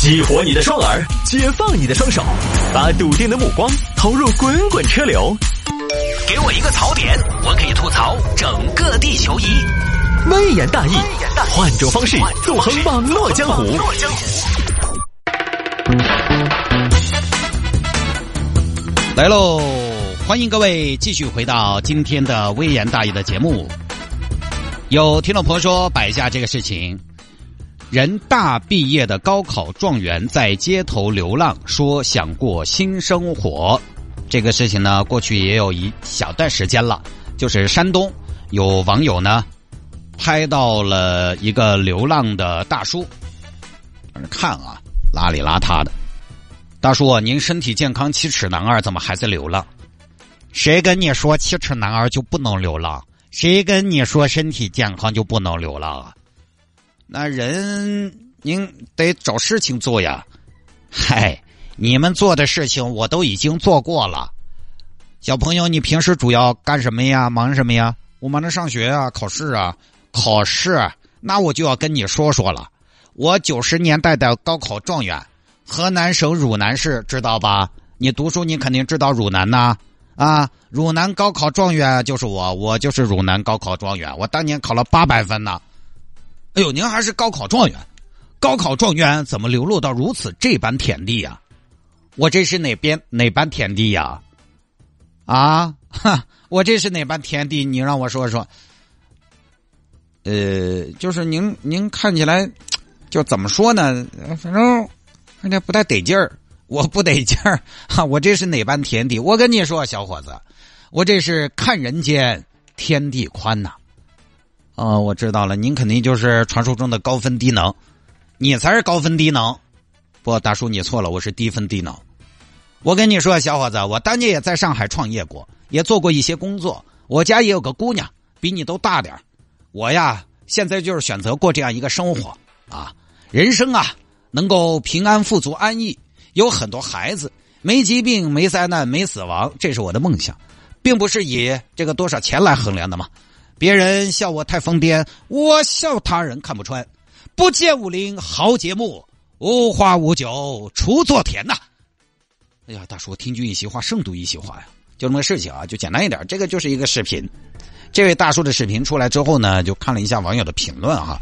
激活你的双耳，解放你的双手，把笃定的目光投入滚滚车流。给我一个槽点，我可以吐槽整个地球仪。微言大义，换种方式纵横网络江湖。来喽！欢迎各位继续回到今天的微言大义的节目。有听众朋友说摆下这个事情。人大毕业的高考状元在街头流浪，说想过新生活。这个事情呢，过去也有一小段时间了。就是山东有网友呢，拍到了一个流浪的大叔，看啊，邋里邋遢的。大叔，您身体健康，七尺男儿怎么还在流浪？谁跟你说七尺男儿就不能流浪？谁跟你说身体健康就不能流浪啊？那人，您得找事情做呀。嗨，你们做的事情我都已经做过了。小朋友，你平时主要干什么呀？忙什么呀？我忙着上学啊，考试啊，考试。那我就要跟你说说了。我九十年代的高考状元，河南省汝南市，知道吧？你读书，你肯定知道汝南呐。啊，汝南高考状元就是我，我就是汝南高考状元。我当年考了八百分呢。哎呦，您还是高考状元，高考状元怎么流落到如此这般田地呀？我这是哪边哪般田地呀？啊，哈，我这是哪般田地？你让我说说。呃，就是您您看起来，就怎么说呢？反正有点不太得劲儿，我不得劲儿哈。我这是哪般田地？我跟你说，小伙子，我这是看人间天地宽呐。哦，我知道了，您肯定就是传说中的高分低能，你才是高分低能。不，大叔你错了，我是低分低能。我跟你说，小伙子，我当年也在上海创业过，也做过一些工作。我家也有个姑娘，比你都大点我呀，现在就是选择过这样一个生活啊，人生啊，能够平安富足安逸，有很多孩子，没疾病，没灾难，没死亡，这是我的梦想，并不是以这个多少钱来衡量的嘛。别人笑我太疯癫，我笑他人看不穿。不见武林豪杰墓，无花无酒锄作田呐。哎呀，大叔，听君一席话，胜读一席话呀。就这么个事情啊，就简单一点。这个就是一个视频。这位大叔的视频出来之后呢，就看了一下网友的评论哈。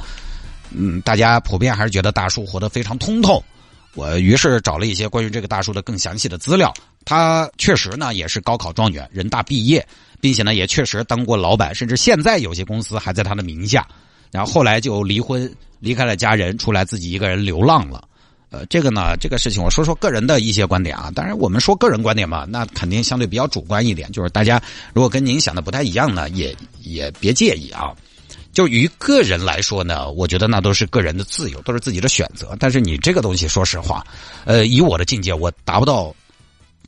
嗯，大家普遍还是觉得大叔活得非常通透。我于是找了一些关于这个大叔的更详细的资料。他确实呢，也是高考状元，人大毕业。并且呢，也确实当过老板，甚至现在有些公司还在他的名下。然后后来就离婚，离开了家人，出来自己一个人流浪了。呃，这个呢，这个事情我说说个人的一些观点啊。当然，我们说个人观点嘛，那肯定相对比较主观一点。就是大家如果跟您想的不太一样呢，也也别介意啊。就于个人来说呢，我觉得那都是个人的自由，都是自己的选择。但是你这个东西，说实话，呃，以我的境界，我达不到。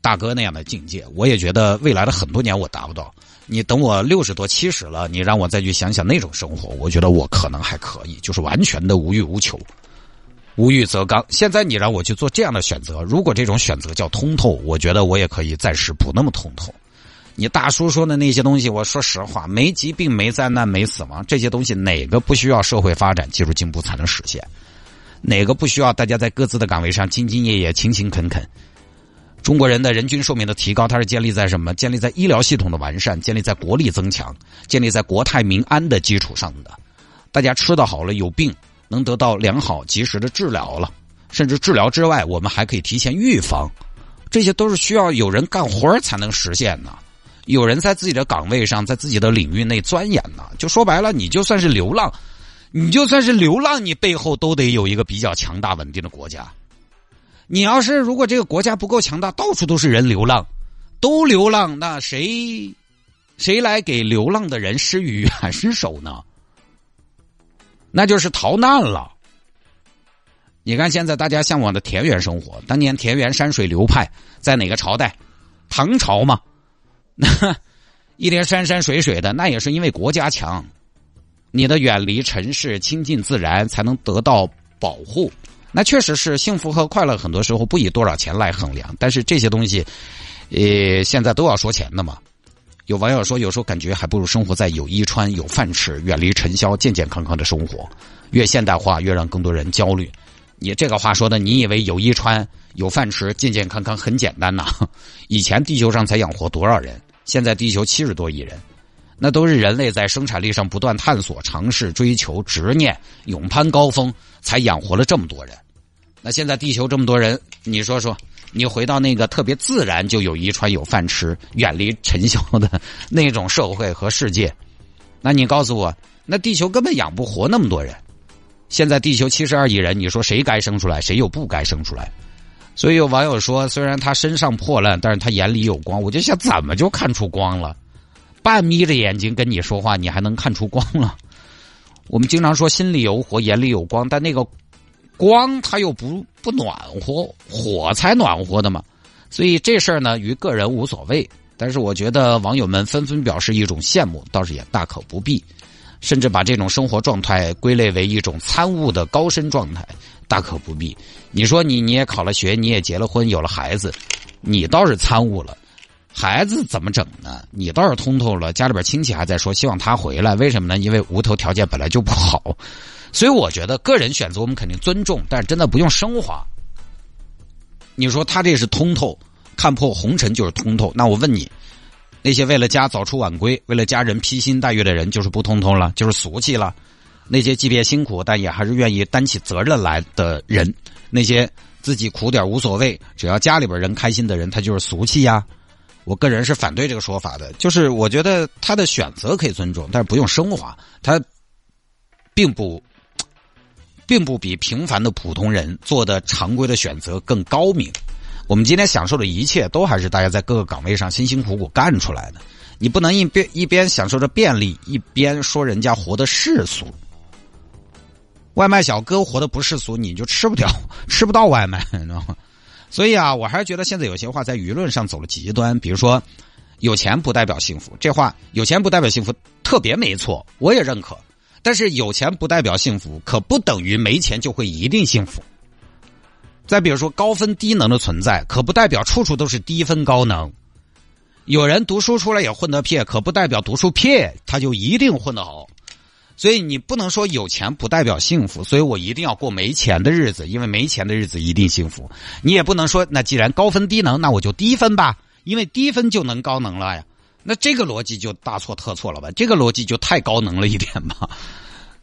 大哥那样的境界，我也觉得未来的很多年我达不到。你等我六十多七十了，你让我再去想想那种生活，我觉得我可能还可以，就是完全的无欲无求，无欲则刚。现在你让我去做这样的选择，如果这种选择叫通透，我觉得我也可以暂时不那么通透。你大叔说的那些东西，我说实话，没疾病、没灾难、没死亡，这些东西哪个不需要社会发展、技术进步才能实现？哪个不需要大家在各自的岗位上兢兢业业、勤勤恳恳？中国人的人均寿命的提高，它是建立在什么？建立在医疗系统的完善，建立在国力增强，建立在国泰民安的基础上的。大家吃的好了，有病能得到良好及时的治疗了，甚至治疗之外，我们还可以提前预防。这些都是需要有人干活才能实现的。有人在自己的岗位上，在自己的领域内钻研呢。就说白了，你就算是流浪，你就算是流浪，你背后都得有一个比较强大稳定的国家。你要是如果这个国家不够强大，到处都是人流浪，都流浪，那谁谁来给流浪的人施予援手呢？那就是逃难了。你看现在大家向往的田园生活，当年田园山水流派在哪个朝代？唐朝嘛，那 一连山山水水的，那也是因为国家强，你的远离城市，亲近自然，才能得到保护。那确实是幸福和快乐，很多时候不以多少钱来衡量。但是这些东西，呃，现在都要说钱的嘛。有网友说，有时候感觉还不如生活在有衣穿、有饭吃、远离尘嚣、健健康康的生活。越现代化，越让更多人焦虑。你这个话说的，你以为有衣穿、有饭吃、健健康康很简单呐？以前地球上才养活多少人？现在地球七十多亿人，那都是人类在生产力上不断探索、尝试、追求、执念、勇攀高峰，才养活了这么多人。那现在地球这么多人，你说说，你回到那个特别自然就有衣穿、有饭吃、远离尘嚣的那种社会和世界，那你告诉我，那地球根本养不活那么多人。现在地球七十二亿人，你说谁该生出来，谁又不该生出来？所以有网友说，虽然他身上破烂，但是他眼里有光。我就想，怎么就看出光了？半眯着眼睛跟你说话，你还能看出光了？我们经常说心里有火，眼里有光，但那个光它又不不暖和，火才暖和的嘛。所以这事儿呢，于个人无所谓。但是我觉得网友们纷纷表示一种羡慕，倒是也大可不必。甚至把这种生活状态归类为一种参悟的高深状态，大可不必。你说你你也考了学，你也结了婚，有了孩子，你倒是参悟了，孩子怎么整呢？你倒是通透了。家里边亲戚还在说希望他回来，为什么呢？因为无头条件本来就不好，所以我觉得个人选择我们肯定尊重，但是真的不用升华。你说他这是通透，看破红尘就是通透，那我问你。那些为了家早出晚归、为了家人披星戴月的人，就是不通通了，就是俗气了。那些即便辛苦，但也还是愿意担起责任来的人，那些自己苦点无所谓，只要家里边人开心的人，他就是俗气呀。我个人是反对这个说法的，就是我觉得他的选择可以尊重，但是不用升华。他并不，并不比平凡的普通人做的常规的选择更高明。我们今天享受的一切，都还是大家在各个岗位上辛辛苦苦干出来的。你不能一边一边享受着便利，一边说人家活得世俗。外卖小哥活得不世俗，你就吃不掉，吃不到外卖，你知道吗？所以啊，我还是觉得现在有些话在舆论上走了极端，比如说“有钱不代表幸福”这话，有钱不代表幸福，特别没错，我也认可。但是有钱不代表幸福，可不等于没钱就会一定幸福。再比如说，高分低能的存在，可不代表处处都是低分高能。有人读书出来也混得撇，可不代表读书撇他就一定混得好。所以你不能说有钱不代表幸福，所以我一定要过没钱的日子，因为没钱的日子一定幸福。你也不能说，那既然高分低能，那我就低分吧，因为低分就能高能了呀。那这个逻辑就大错特错了吧？这个逻辑就太高能了一点吧。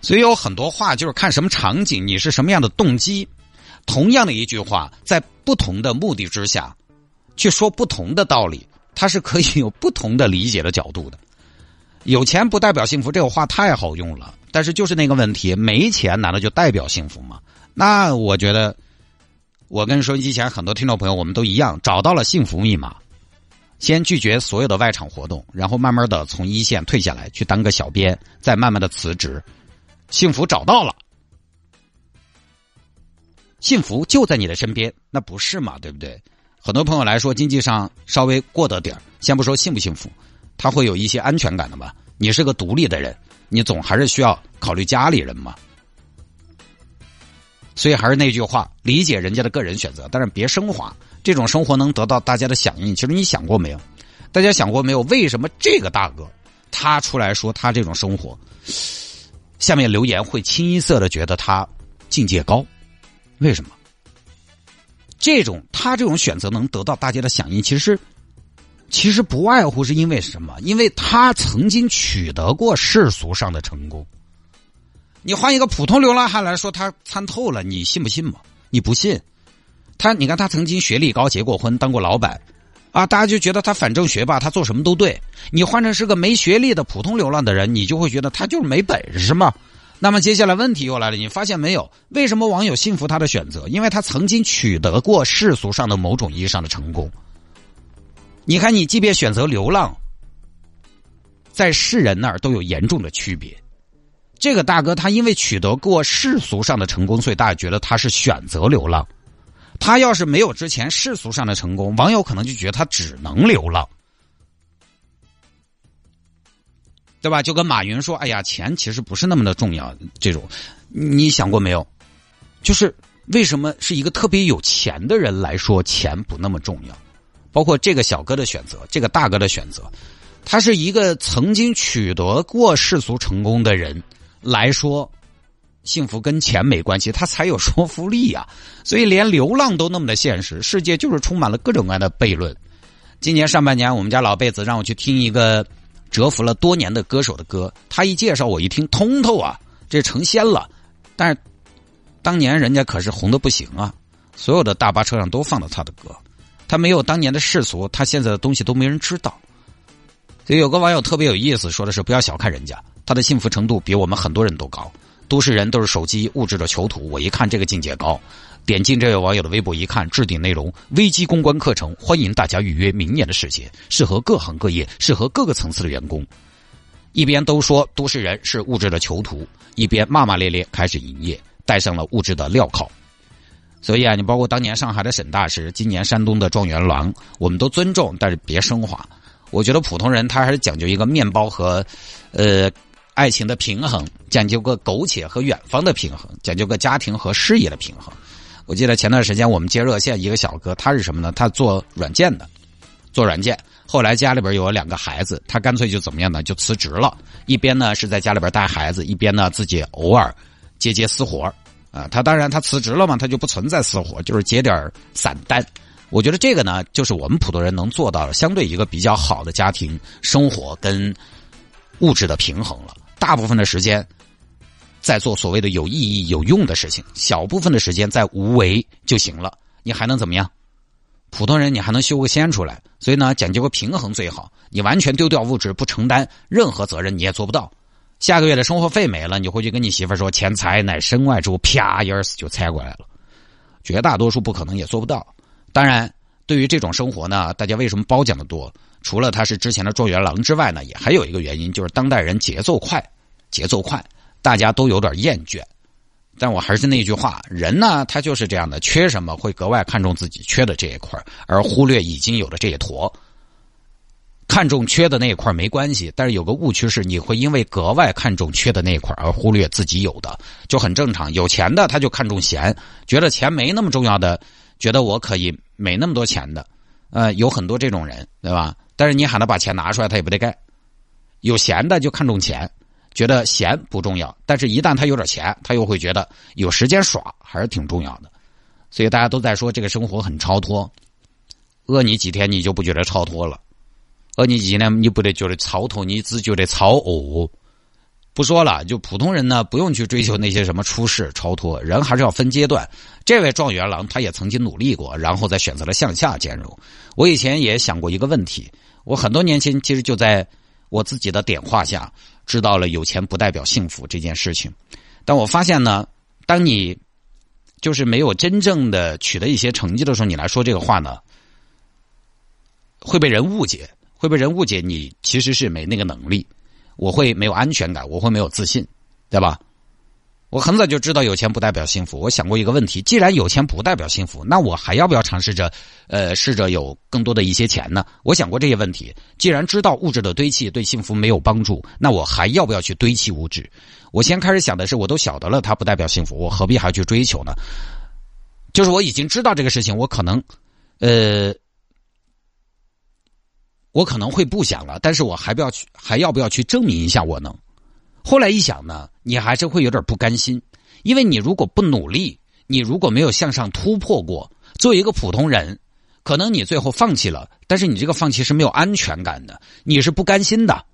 所以有很多话就是看什么场景，你是什么样的动机。同样的一句话，在不同的目的之下，去说不同的道理，它是可以有不同的理解的角度的。有钱不代表幸福，这个话太好用了。但是就是那个问题，没钱难道就代表幸福吗？那我觉得，我跟收音机前很多听众朋友，我们都一样，找到了幸福密码。先拒绝所有的外场活动，然后慢慢的从一线退下来，去当个小编，再慢慢的辞职，幸福找到了。幸福就在你的身边，那不是嘛？对不对？很多朋友来说，经济上稍微过得点先不说幸不幸福，他会有一些安全感的嘛。你是个独立的人，你总还是需要考虑家里人嘛。所以还是那句话，理解人家的个人选择，但是别升华。这种生活能得到大家的响应，其实你想过没有？大家想过没有？为什么这个大哥他出来说他这种生活，下面留言会清一色的觉得他境界高？为什么？这种他这种选择能得到大家的响应，其实其实不外乎是因为什么？因为他曾经取得过世俗上的成功。你换一个普通流浪汉来说，他参透了，你信不信嘛？你不信？他你看，他曾经学历高，结过婚，当过老板，啊，大家就觉得他反正学霸，他做什么都对。你换成是个没学历的普通流浪的人，你就会觉得他就是没本事嘛。那么接下来问题又来了，你发现没有？为什么网友信服他的选择？因为他曾经取得过世俗上的某种意义上的成功。你看，你即便选择流浪，在世人那儿都有严重的区别。这个大哥他因为取得过世俗上的成功，所以大家觉得他是选择流浪。他要是没有之前世俗上的成功，网友可能就觉得他只能流浪。对吧？就跟马云说：“哎呀，钱其实不是那么的重要。”这种，你想过没有？就是为什么是一个特别有钱的人来说钱不那么重要？包括这个小哥的选择，这个大哥的选择，他是一个曾经取得过世俗成功的人来说，幸福跟钱没关系，它才有说服力啊。所以连流浪都那么的现实，世界就是充满了各种各样的悖论。今年上半年，我们家老辈子让我去听一个蛰伏了多年的歌手的歌，他一介绍，我一听通透啊，这成仙了。但是当年人家可是红的不行啊，所有的大巴车上都放的他的歌，他没有当年的世俗，他现在的东西都没人知道。所以有个网友特别有意思，说的是不要小看人家，他的幸福程度比我们很多人都高。都市人都是手机物质的囚徒，我一看这个境界高。点进这位网友的微博一看，置顶内容：危机公关课程，欢迎大家预约明年的时间，适合各行各业，适合各个层次的员工。一边都说都市人是物质的囚徒，一边骂骂咧咧开始营业，带上了物质的镣铐。所以啊，你包括当年上海的沈大师，今年山东的状元郎，我们都尊重，但是别升华。我觉得普通人他还是讲究一个面包和，呃。爱情的平衡，讲究个苟且和远方的平衡，讲究个家庭和事业的平衡。我记得前段时间我们接热线，一个小哥，他是什么呢？他做软件的，做软件。后来家里边有了两个孩子，他干脆就怎么样呢？就辞职了。一边呢是在家里边带孩子，一边呢自己偶尔接接私活啊，他当然他辞职了嘛，他就不存在私活，就是接点散单。我觉得这个呢，就是我们普通人能做到的相对一个比较好的家庭生活跟物质的平衡了。大部分的时间在做所谓的有意义、有用的事情，小部分的时间在无为就行了。你还能怎么样？普通人你还能修个仙出来？所以呢，讲究个平衡最好。你完全丢掉物质，不承担任何责任，你也做不到。下个月的生活费没了，你回去跟你媳妇说：“钱财乃身外之物。”啪，一耳屎就踩过来了。绝大多数不可能也做不到。当然，对于这种生活呢，大家为什么褒奖的多？除了他是之前的状元郎之外呢，也还有一个原因，就是当代人节奏快，节奏快，大家都有点厌倦。但我还是那句话，人呢，他就是这样的，缺什么会格外看重自己缺的这一块，而忽略已经有的这一坨。看重缺的那一块没关系，但是有个误区是，你会因为格外看重缺的那一块而忽略自己有的，就很正常。有钱的他就看重钱，觉得钱没那么重要的，觉得我可以没那么多钱的，呃，有很多这种人，对吧？但是你喊他把钱拿出来，他也不得干。有闲的就看重钱，觉得闲不重要。但是，一旦他有点钱，他又会觉得有时间耍还是挺重要的。所以大家都在说这个生活很超脱。饿你几天，你就不觉得超脱了；饿你几天，你不得觉得超脱，你只觉得超饿。不说了，就普通人呢，不用去追求那些什么出世超脱，人还是要分阶段。这位状元郎他也曾经努力过，然后再选择了向下兼容。我以前也想过一个问题，我很多年前其实就在我自己的点化下知道了有钱不代表幸福这件事情。但我发现呢，当你就是没有真正的取得一些成绩的时候，你来说这个话呢，会被人误解，会被人误解你其实是没那个能力。我会没有安全感，我会没有自信，对吧？我很早就知道有钱不代表幸福。我想过一个问题：既然有钱不代表幸福，那我还要不要尝试着，呃，试着有更多的一些钱呢？我想过这些问题。既然知道物质的堆砌对幸福没有帮助，那我还要不要去堆砌物质？我先开始想的是，我都晓得了，它不代表幸福，我何必还去追求呢？就是我已经知道这个事情，我可能，呃。我可能会不想了，但是我还不要去，还要不要去证明一下我能？后来一想呢，你还是会有点不甘心，因为你如果不努力，你如果没有向上突破过，作为一个普通人，可能你最后放弃了，但是你这个放弃是没有安全感的，你是不甘心的，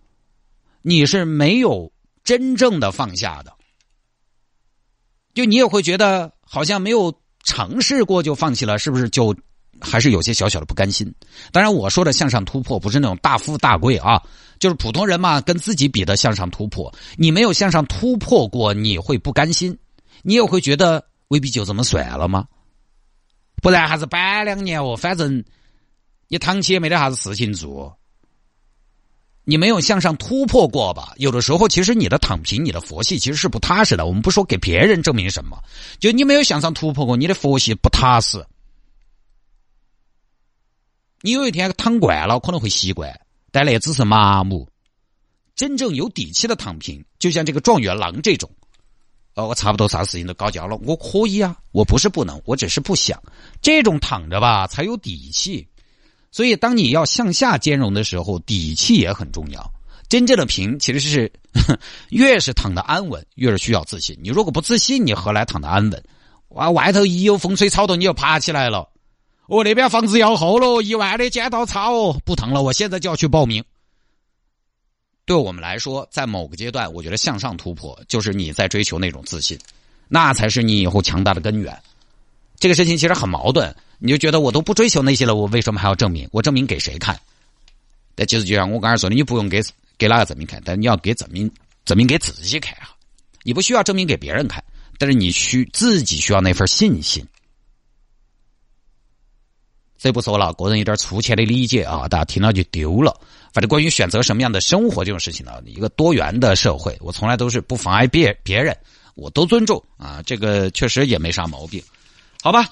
你是没有真正的放下的，就你也会觉得好像没有尝试过就放弃了，是不是就？还是有些小小的不甘心。当然，我说的向上突破不是那种大富大贵啊，就是普通人嘛，跟自己比的向上突破。你没有向上突破过，你会不甘心，你也会觉得未必就这么算了吗？不然还是摆两年哦，反正你躺起也没得啥子事情做。你没有向上突破过吧？有的时候，其实你的躺平，你的佛系其实是不踏实的。我们不说给别人证明什么，就你没有向上突破过，你的佛系不踏实。你有一天躺惯了，可能会习惯，但那只是麻木。真正有底气的躺平，就像这个状元郎这种，哦，我差不多啥事情都搞焦了，我可以啊，我不是不能，我只是不想。这种躺着吧，才有底气。所以，当你要向下兼容的时候，底气也很重要。真正的平其实是 越是躺得安稳，越是需要自信。你如果不自信，你何来躺得安稳？哇，外头一有风吹草动，你就爬起来了。我那边房子要好喽，一万的剪刀差哦，不疼了，我现在就要去报名。对我们来说，在某个阶段，我觉得向上突破就是你在追求那种自信，那才是你以后强大的根源。这个事情其实很矛盾，你就觉得我都不追求那些了，我为什么还要证明？我证明给谁看？但其实就像我刚才说的，你不用给。给哪个证明看？但你要给证明，证明给自己看哈。你不需要证明给别人看，但是你需自己需要那份信心。这不说了，个人有点粗浅的理解啊，大家听了就丢了。反正关于选择什么样的生活这种事情呢，一个多元的社会，我从来都是不妨碍别别人，我都尊重啊。这个确实也没啥毛病，好吧？